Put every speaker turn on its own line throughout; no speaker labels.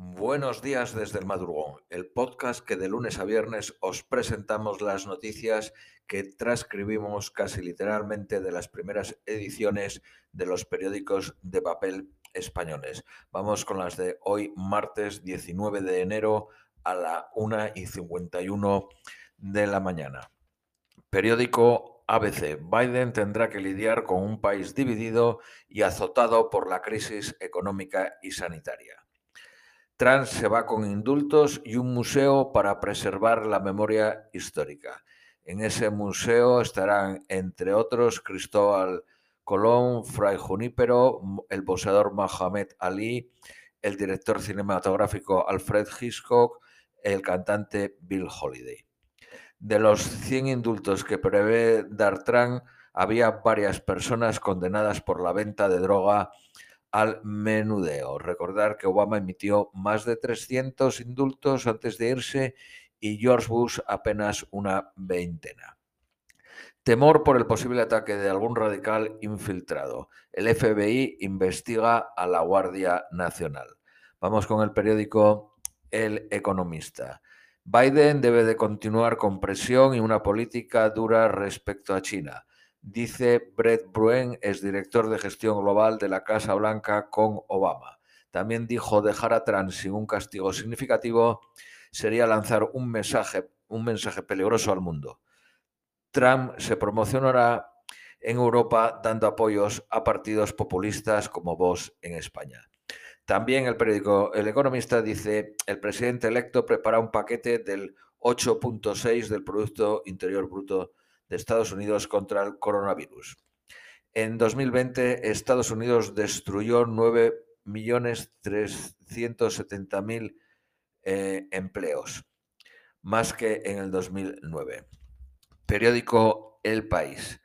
Buenos días desde el madrugón, el podcast que de lunes a viernes os presentamos las noticias que transcribimos casi literalmente de las primeras ediciones de los periódicos de papel españoles. Vamos con las de hoy, martes 19 de enero a la 1 y 51 de la mañana. Periódico ABC. Biden tendrá que lidiar con un país dividido y azotado por la crisis económica y sanitaria. Trump se va con indultos y un museo para preservar la memoria histórica. En ese museo estarán, entre otros, Cristóbal Colón, Fray Junípero, el boxeador Mohamed Ali, el director cinematográfico Alfred Hitchcock, el cantante Bill Holiday. De los 100 indultos que prevé dar Trump, había varias personas condenadas por la venta de droga al menudeo. Recordar que Obama emitió más de 300 indultos antes de irse y George Bush apenas una veintena. Temor por el posible ataque de algún radical infiltrado. El FBI investiga a la Guardia Nacional. Vamos con el periódico El Economista. Biden debe de continuar con presión y una política dura respecto a China dice Brett Bruen, es director de gestión global de la Casa Blanca con Obama. También dijo dejar a Trump sin un castigo significativo sería lanzar un mensaje, un mensaje peligroso al mundo. Trump se promocionará en Europa dando apoyos a partidos populistas como Vox en España. También el periódico El Economista dice, el presidente electo prepara un paquete del 8.6 del Producto Interior Bruto de Estados Unidos contra el coronavirus. En 2020, Estados Unidos destruyó 9.370.000 eh, empleos, más que en el 2009. Periódico El País.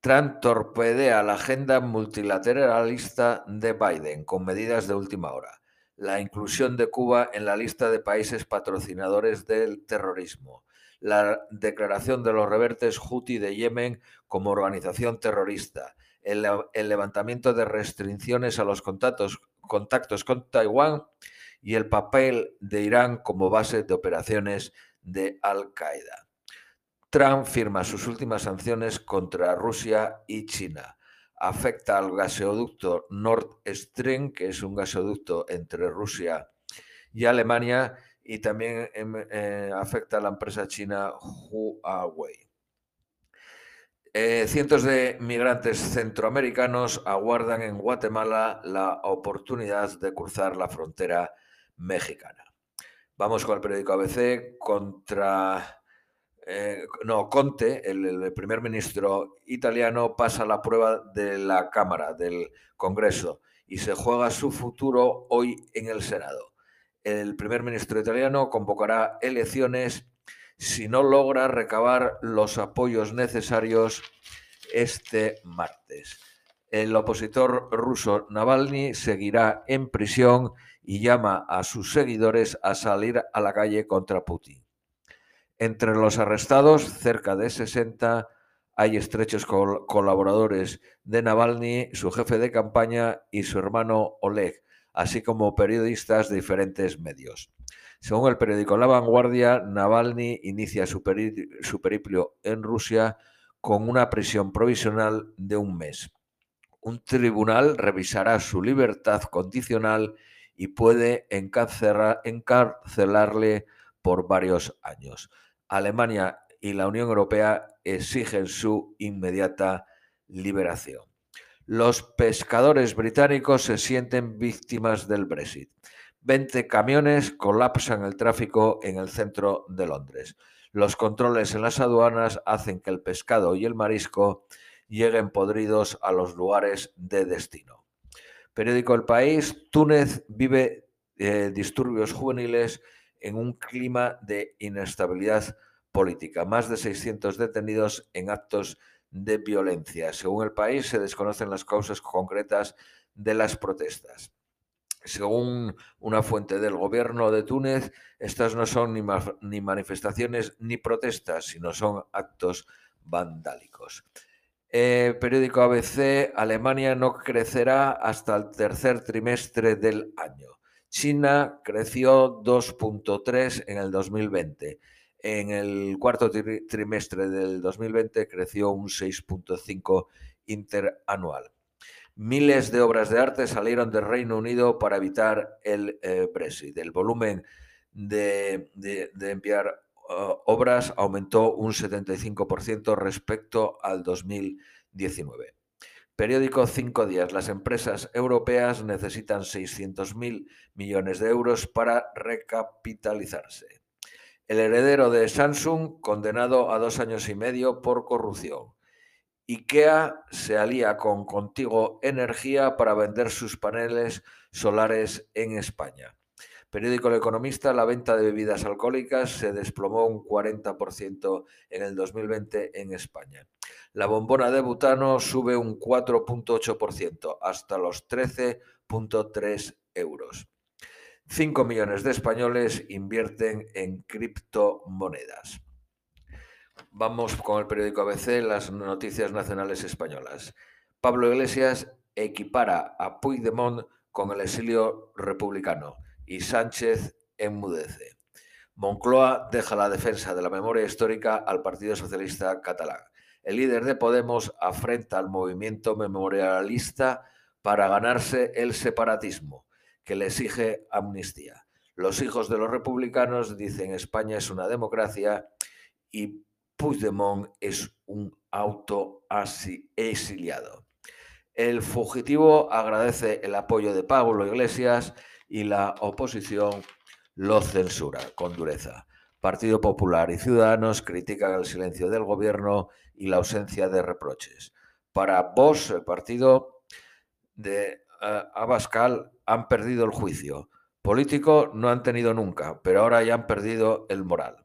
Trump torpedea la agenda multilateralista de Biden con medidas de última hora. La inclusión de Cuba en la lista de países patrocinadores del terrorismo la declaración de los revertes Houthi de Yemen como organización terrorista, el, levantamiento de restricciones a los contactos, contactos con Taiwán y el papel de Irán como base de operaciones de Al-Qaeda. Trump firma sus últimas sanciones contra Rusia y China. Afecta al gasoducto Nord Stream, que es un gasoducto entre Rusia y Alemania, y también em, eh, afecta a la empresa china Huawei. Eh, cientos de migrantes centroamericanos aguardan en Guatemala la oportunidad de cruzar la frontera mexicana. Vamos con el periódico ABC contra... Eh, no, Conte, el, primer ministro italiano, pasa la prueba de la Cámara, del Congreso, y se juega su futuro hoy en el Senado el primer ministro italiano convocará elecciones si no logra recabar los apoyos necesarios este martes. El opositor ruso Navalny seguirá en prisión y llama a sus seguidores a salir a la calle contra Putin. Entre los arrestados, cerca de 60, hay estrechos colaboradores de Navalny, su jefe de campaña y su hermano Oleg, así como periodistas de diferentes medios. Según el periódico La Vanguardia, Navalny inicia su, periplo en Rusia con una prisión provisional de un mes. Un tribunal revisará su libertad condicional y puede encarcelarle por varios años. Alemania y la Unión Europea exigen su inmediata liberación. Los pescadores británicos se sienten víctimas del Brexit. 20 camiones colapsan el tráfico en el centro de Londres. Los controles en las aduanas hacen que el pescado y el marisco lleguen podridos a los lugares de destino. Periódico El País, Túnez vive eh, disturbios juveniles en un clima de inestabilidad política. Más de 600 detenidos en actos de violencia. Según el país, se desconocen las causas concretas de las protestas. Según una fuente del gobierno de Túnez, estas no son ni, manifestaciones ni protestas, sino son actos vandálicos. Eh, periódico ABC, Alemania no crecerá hasta el tercer trimestre del año. China creció 2.3 en el 2020. En el cuarto trimestre del 2020 creció un 6.5 interanual. Miles de obras de arte salieron del Reino Unido para evitar el eh, Brexit. El volumen de, enviar uh, obras aumentó un 75% respecto al 2019. Periódico Cinco Días. Las empresas europeas necesitan 600.000 millones de euros para recapitalizarse. El heredero de Samsung condenado a dos años y medio por corrupción. IKEA se alía con Contigo Energía para vender sus paneles solares en España. Periódico El Economista, la venta de bebidas alcohólicas se desplomó un 40% en el 2020 en España. La bombona de butano sube un 4.8% hasta los 13.3 euros. 5 millones de españoles invierten en criptomonedas. Vamos con el periódico ABC, las noticias nacionales españolas. Pablo Iglesias equipara a Puigdemont con el exilio republicano y Sánchez enmudece. Moncloa deja la defensa de la memoria histórica al Partido Socialista Catalán. El líder de Podemos afrenta al movimiento memorialista para ganarse el separatismo, que le exige amnistía. Los hijos de los republicanos dicen España es una democracia y Puigdemont es un auto exiliado. El fugitivo agradece el apoyo de Pablo Iglesias y la oposición lo censura con dureza. Partido Popular y Ciudadanos critican el silencio del gobierno y la ausencia de reproches. Para vos, el partido de uh, Abascal, han perdido el juicio. Político no han tenido nunca, pero ahora ya han perdido el moral.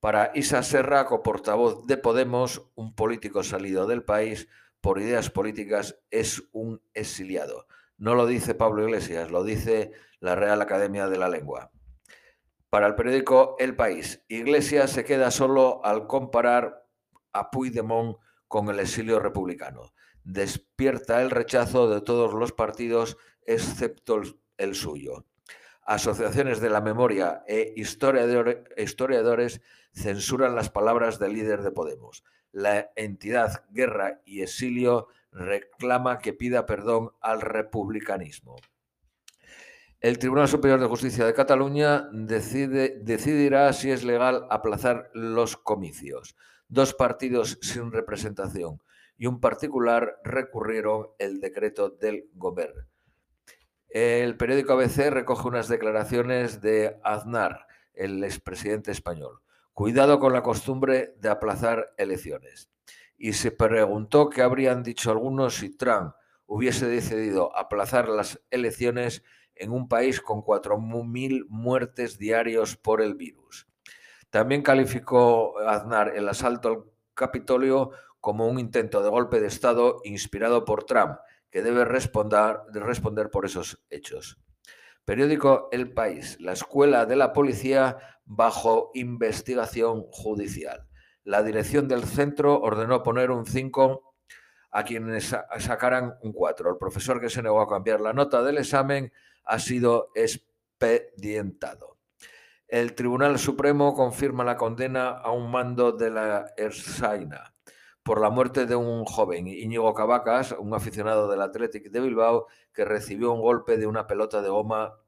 Para Isa Serra, portavoz de Podemos, un político salido del país por ideas políticas es un exiliado. No lo dice Pablo Iglesias, lo dice la Real Academia de la Lengua. Para el periódico El País, Iglesias se queda solo al comparar a Puigdemont con el exilio republicano. Despierta el rechazo de todos los partidos excepto el suyo asociaciones de la memoria e historiadores censuran las palabras del líder de Podemos. La entidad Guerra y Exilio reclama que pida perdón al republicanismo. El Tribunal Superior de Justicia de Cataluña decide, decidirá si es legal aplazar los comicios. Dos partidos sin representación y un particular recurrieron el decreto del gobierno. El periódico ABC recoge unas declaraciones de Aznar, el expresidente español. Cuidado con la costumbre de aplazar elecciones. Y se preguntó qué habrían dicho algunos si Trump hubiese decidido aplazar las elecciones en un país con 4.000 muertes diarios por el virus. También calificó Aznar el asalto al Capitolio como un intento de golpe de Estado inspirado por Trump que debe responder, por esos hechos. Periódico El País. La escuela de la policía bajo investigación judicial. La dirección del centro ordenó poner un 5 a quienes sacaran un 4. El profesor que se negó a cambiar la nota del examen ha sido expedientado. El Tribunal Supremo confirma la condena a un mando de la Ersaina por la muerte de un joven, Íñigo Cavacas, un aficionado del Athletic de Bilbao, que recibió un golpe de una pelota de goma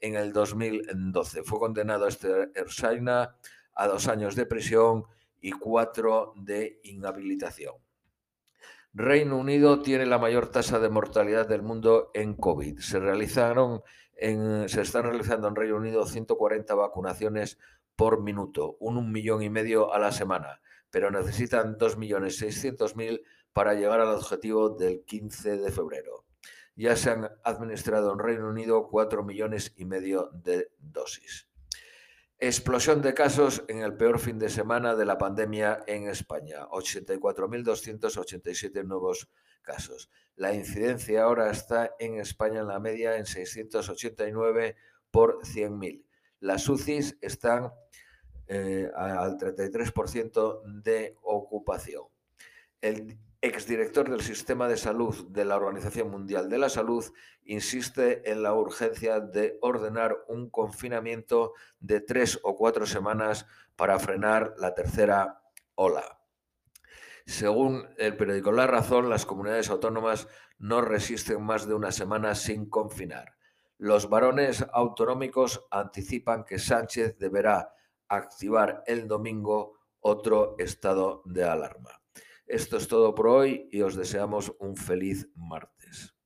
en el 2012. Fue condenado este Ersaina a dos años de prisión y cuatro de inhabilitación. Reino Unido tiene la mayor tasa de mortalidad del mundo en COVID. Se, realizaron se están realizando en Reino Unido 140 vacunaciones por minuto, un millón y medio a la semana pero necesitan 2.600.000 para llegar al objetivo del 15 de febrero. Ya se han administrado en Reino Unido 4 millones y medio de dosis. Explosión de casos en el peor fin de semana de la pandemia en España. 84.287 nuevos casos. La incidencia ahora está en España en la media en 689 por 100.000. Las UCIs están eh, al 33% de ocupación. El exdirector del Sistema de Salud de la Organización Mundial de la Salud, insiste en la urgencia de ordenar un confinamiento de tres o cuatro semanas para frenar la tercera ola. Según el periódico La Razón, las comunidades autónomas no resisten más de una semana sin confinar. Los varones autonómicos anticipan que Sánchez deberá activar el domingo otro estado de alarma. Esto es todo por hoy y os deseamos un feliz martes.